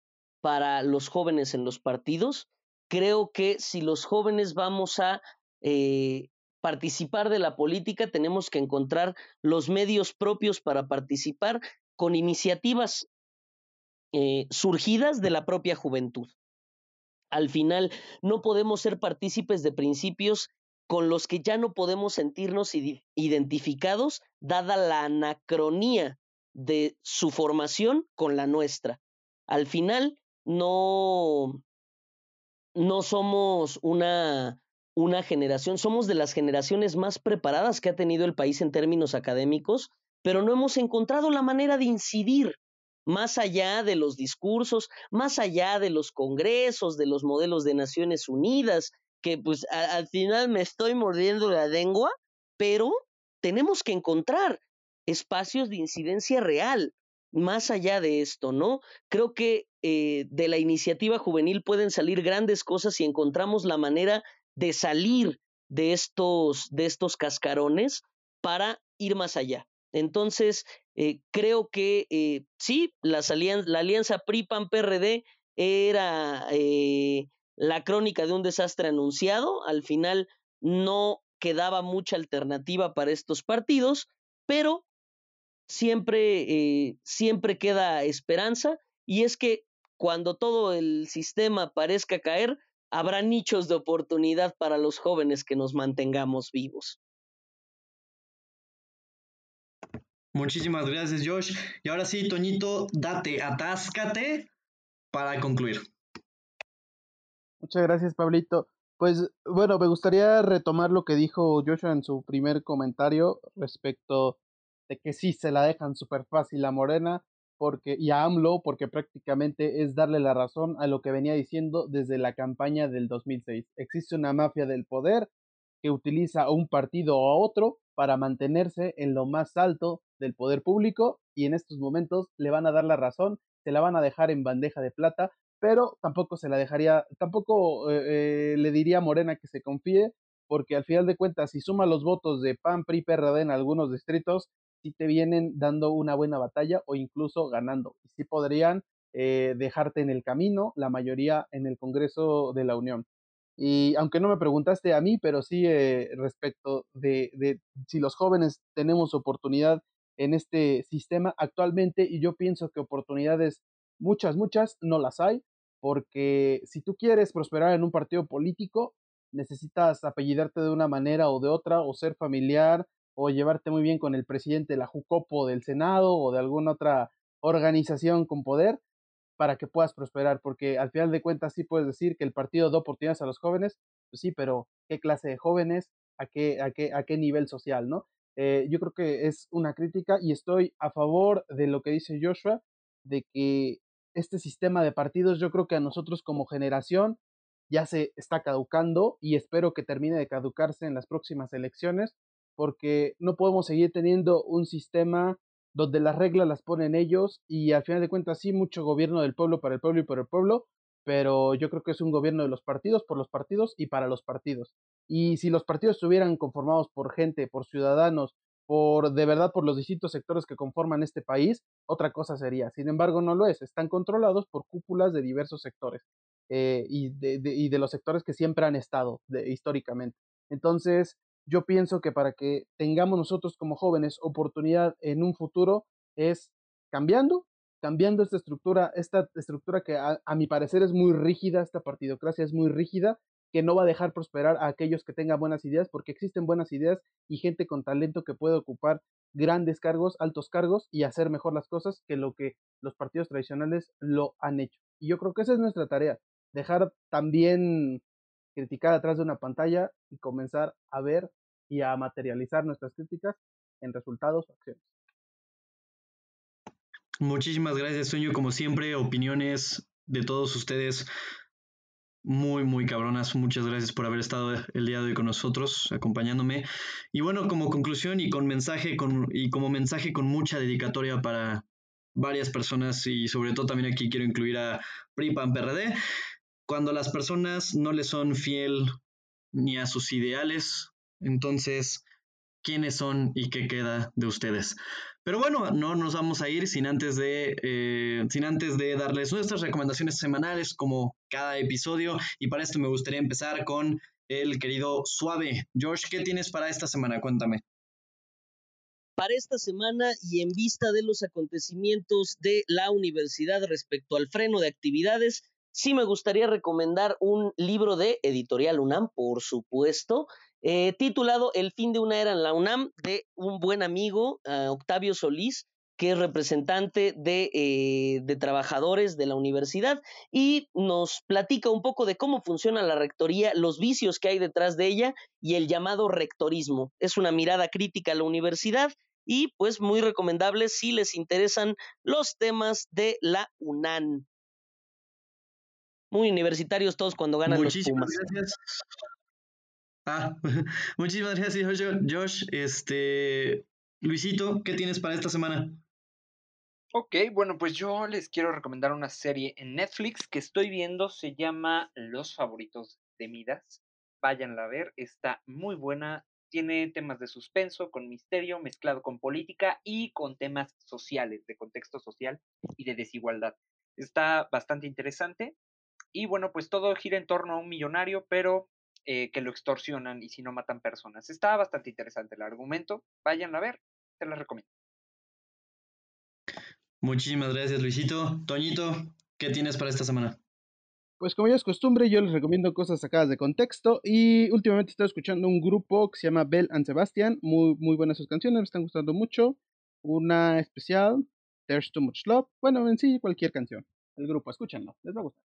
para los jóvenes en los partidos. Creo que si los jóvenes vamos a eh, participar de la política, tenemos que encontrar los medios propios para participar con iniciativas eh, surgidas de la propia juventud. Al final, no podemos ser partícipes de principios con los que ya no podemos sentirnos identificados, dada la anacronía de su formación con la nuestra. Al final, no, no somos una, una generación, somos de las generaciones más preparadas que ha tenido el país en términos académicos, pero no hemos encontrado la manera de incidir más allá de los discursos, más allá de los congresos, de los modelos de Naciones Unidas, que pues al final me estoy mordiendo la lengua, pero tenemos que encontrar espacios de incidencia real más allá de esto, ¿no? Creo que eh, de la iniciativa juvenil pueden salir grandes cosas si encontramos la manera de salir de estos, de estos cascarones para ir más allá. Entonces, eh, creo que eh, sí, la alianza PRI-PAN-PRD era la crónica de un desastre anunciado. Al final no quedaba mucha alternativa para estos partidos, pero siempre, eh, siempre queda esperanza y es que cuando todo el sistema parezca caer, habrá nichos de oportunidad para los jóvenes que nos mantengamos vivos. Muchísimas gracias, Josh. Y ahora sí, Toñito, date, atáscate para concluir. Muchas gracias, Pablito. Pues bueno, me gustaría retomar lo que dijo Joshua en su primer comentario respecto de que sí se la dejan súper fácil a Morena porque, y a AMLO, porque prácticamente es darle la razón a lo que venía diciendo desde la campaña del 2006. Existe una mafia del poder que utiliza a un partido o a otro para mantenerse en lo más alto del poder público y en estos momentos le van a dar la razón, se la van a dejar en bandeja de plata, pero tampoco se la dejaría, tampoco eh, eh, le diría a Morena que se confíe, porque al final de cuentas, si suma los votos de PAN, PRI, PRD en algunos distritos, sí te vienen dando una buena batalla o incluso ganando. Y sí podrían eh, dejarte en el camino, la mayoría en el Congreso de la Unión. Y aunque no me preguntaste a mí, pero sí eh, respecto de, de, si los jóvenes tenemos oportunidad en este sistema actualmente, y yo pienso que oportunidades, muchas, muchas, no las hay, porque si tú quieres prosperar en un partido político, necesitas apellidarte de una manera o de otra, o ser familiar, o llevarte muy bien con el presidente de la Jucopo del Senado o de alguna otra organización con poder, para que puedas prosperar, porque al final de cuentas sí puedes decir que el partido da oportunidades a los jóvenes, pues sí, pero ¿qué clase de jóvenes? ¿A qué, a qué, a qué nivel social, no? Eh, yo creo que es una crítica y estoy a favor de lo que dice Joshua, de que este sistema de partidos, yo creo que a nosotros como generación ya se está caducando y espero que termine de caducarse en las próximas elecciones, porque no podemos seguir teniendo un sistema donde las reglas las ponen ellos y al final de cuentas sí mucho gobierno del pueblo para el pueblo y por el pueblo, pero yo creo que es un gobierno de los partidos, por los partidos y para los partidos. Y si los partidos estuvieran conformados por gente, por ciudadanos, por de verdad por los distintos sectores que conforman este país, otra cosa sería. Sin embargo, no lo es. Están controlados por cúpulas de diversos sectores eh, y, de, y, de, los sectores que siempre han estado históricamente. Entonces, yo pienso que para que tengamos nosotros como jóvenes oportunidad en un futuro es cambiando, cambiando esta estructura, esta estructura que a, mi parecer es muy rígida, esta partidocracia es muy rígida, que no va a dejar prosperar a aquellos que tengan buenas ideas, porque existen buenas ideas y gente con talento que puede ocupar grandes cargos, altos cargos y hacer mejor las cosas que lo que los partidos tradicionales lo han hecho. Y yo creo que esa es nuestra tarea, dejar también criticar atrás de una pantalla y comenzar a ver y a materializar nuestras críticas en resultados o acciones. Muchísimas gracias, Sueño. Como siempre, opiniones de todos ustedes muy, muy cabronas. Muchas gracias por haber estado el día de hoy con nosotros, acompañándome. Y bueno, como conclusión y con mensaje con, y como mensaje con mucha dedicatoria para varias personas y sobre todo también aquí quiero incluir a PRIPAN PRD cuando las personas no le son fiel ni a sus ideales, entonces, ¿quiénes son y qué queda de ustedes? Pero bueno, no nos vamos a ir sin antes de, eh, sin antes de darles nuestras recomendaciones semanales como cada episodio. Y para esto me gustaría empezar con el querido Suave. Josh, ¿qué tienes para esta semana? Cuéntame. Para esta semana y en vista de los acontecimientos de la universidad respecto al freno de actividades, sí me gustaría recomendar un libro de Editorial UNAM, por supuesto, eh, titulado El fin de una era en la UNAM, de un buen amigo, uh, Octavio Solís, que es representante de, eh, de, trabajadores de la universidad y nos platica un poco de cómo funciona la rectoría, los vicios que hay detrás de ella y el llamado rectorismo. Es una mirada crítica a la universidad y pues muy recomendable si les interesan los temas de la UNAM muy universitarios todos cuando ganan Muchísimas los Pumas. Gracias. Ah, muchísimas gracias, Josh. Este, Luisito, ¿qué tienes para esta semana? Ok, bueno, pues yo les quiero recomendar una serie en Netflix que estoy viendo, se llama Los favoritos de Midas. Váyanla a ver, está muy buena, tiene temas de suspenso, con misterio, mezclado con política y con temas sociales, de contexto social y de desigualdad. Está bastante interesante. Y bueno, pues todo gira en torno a un millonario, pero eh, que lo extorsionan y si no matan personas. Está bastante interesante el argumento. Vayan a ver, te lo recomiendo. Muchísimas gracias, Luisito. Toñito, ¿qué tienes para esta semana? Pues como ya es costumbre, yo les recomiendo cosas sacadas de contexto y últimamente estoy escuchando un grupo que se llama Bell and Sebastian, muy, muy buenas sus canciones, me están gustando mucho. Una especial, There's Too Much Love, bueno, en sí cualquier canción. El grupo, escúchenlo, les va a gustar.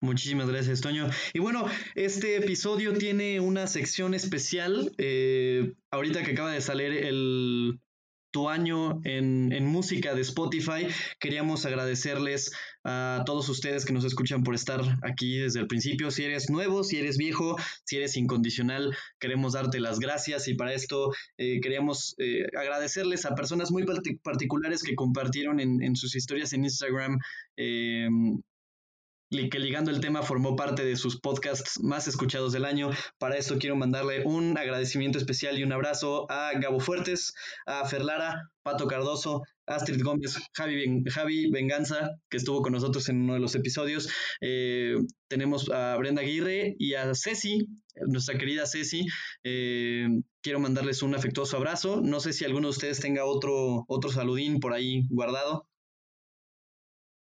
Muchísimas gracias, Toño. Y bueno, este episodio tiene una sección especial. Eh, ahorita que acaba de salir el, tu año en, en, música de Spotify. Queríamos agradecerles a todos ustedes que nos escuchan por estar aquí desde el principio. Si eres nuevo, si eres viejo, si eres incondicional, queremos darte las gracias y para esto eh, queríamos eh, agradecerles a personas muy particulares que compartieron en, en sus historias en Instagram eh, que ligando el tema formó parte de sus podcasts más escuchados del año. Para esto quiero mandarle un agradecimiento especial y un abrazo a Gabo Fuertes, a Ferlara, Pato Cardoso, Astrid Gómez, Javi, Javi Venganza, que estuvo con nosotros en uno de los episodios. Eh, tenemos a Brenda Aguirre y a Ceci, nuestra querida Ceci. Eh, quiero mandarles un afectuoso abrazo. No sé si alguno de ustedes tenga otro, otro saludín por ahí guardado.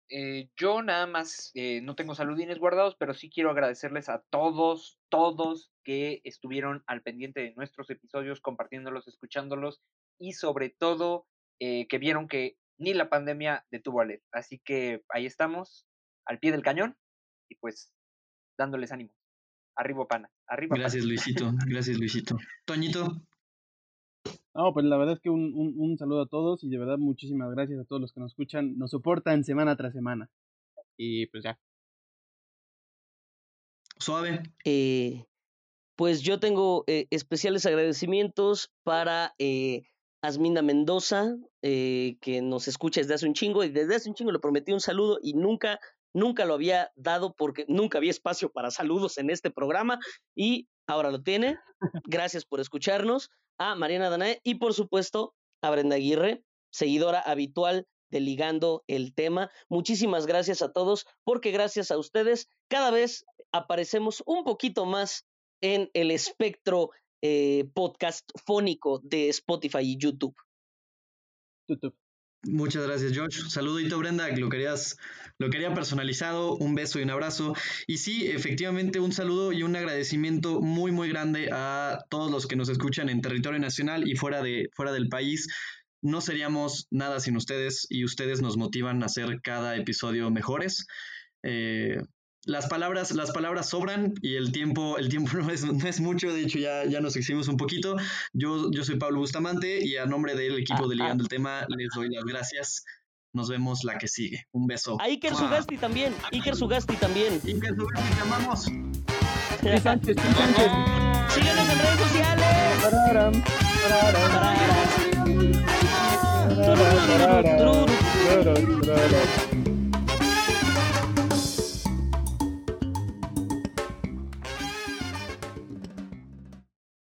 Eh, yo nada más eh, no tengo saludines guardados, pero sí quiero agradecerles a todos, todos que estuvieron al pendiente de nuestros episodios, compartiéndolos, escuchándolos y sobre todo eh, que vieron que ni la pandemia detuvo a LED. Así que ahí estamos, al pie del cañón y pues dándoles ánimo. Arriba, pana. Arriba. Gracias, Luisito. Gracias, Luisito. Toñito. No, pues la verdad es que un, un, un, saludo a todos y de verdad muchísimas gracias a todos los que nos escuchan, nos soportan semana tras semana. Y pues ya. Suave. Eh, pues yo tengo eh, especiales agradecimientos para eh, Asminda Mendoza, eh, que nos escucha desde hace un chingo y desde hace un chingo le prometí un saludo y nunca, nunca lo había dado porque nunca había espacio para saludos en este programa y ahora lo tiene. Gracias por escucharnos a Mariana Danae y por supuesto a Brenda Aguirre, seguidora habitual de Ligando el Tema. Muchísimas gracias a todos porque gracias a ustedes cada vez aparecemos un poquito más en el espectro eh, podcast fónico de Spotify y YouTube. YouTube. Muchas gracias, Josh. Saludito, Brenda, lo querías, lo quería personalizado, un beso y un abrazo. Y sí, efectivamente, un saludo y un agradecimiento muy, muy grande a todos los que nos escuchan en territorio nacional y fuera, de, fuera del país. No seríamos nada sin ustedes y ustedes nos motivan a hacer cada episodio mejores. Eh, las palabras, las palabras sobran y el tiempo, el tiempo no es, no es mucho, de hecho ya, ya nos exhibimos un poquito. Yo, yo soy Pablo Bustamante y a nombre del equipo de Ligando el Tema les doy las gracias. Nos vemos la que sigue. Un beso. A Iker Sugasti también. Iker Sugasti también. Iker Sugasti, te amamos. Sánchez, Sánchez. Síguenos en redes sociales.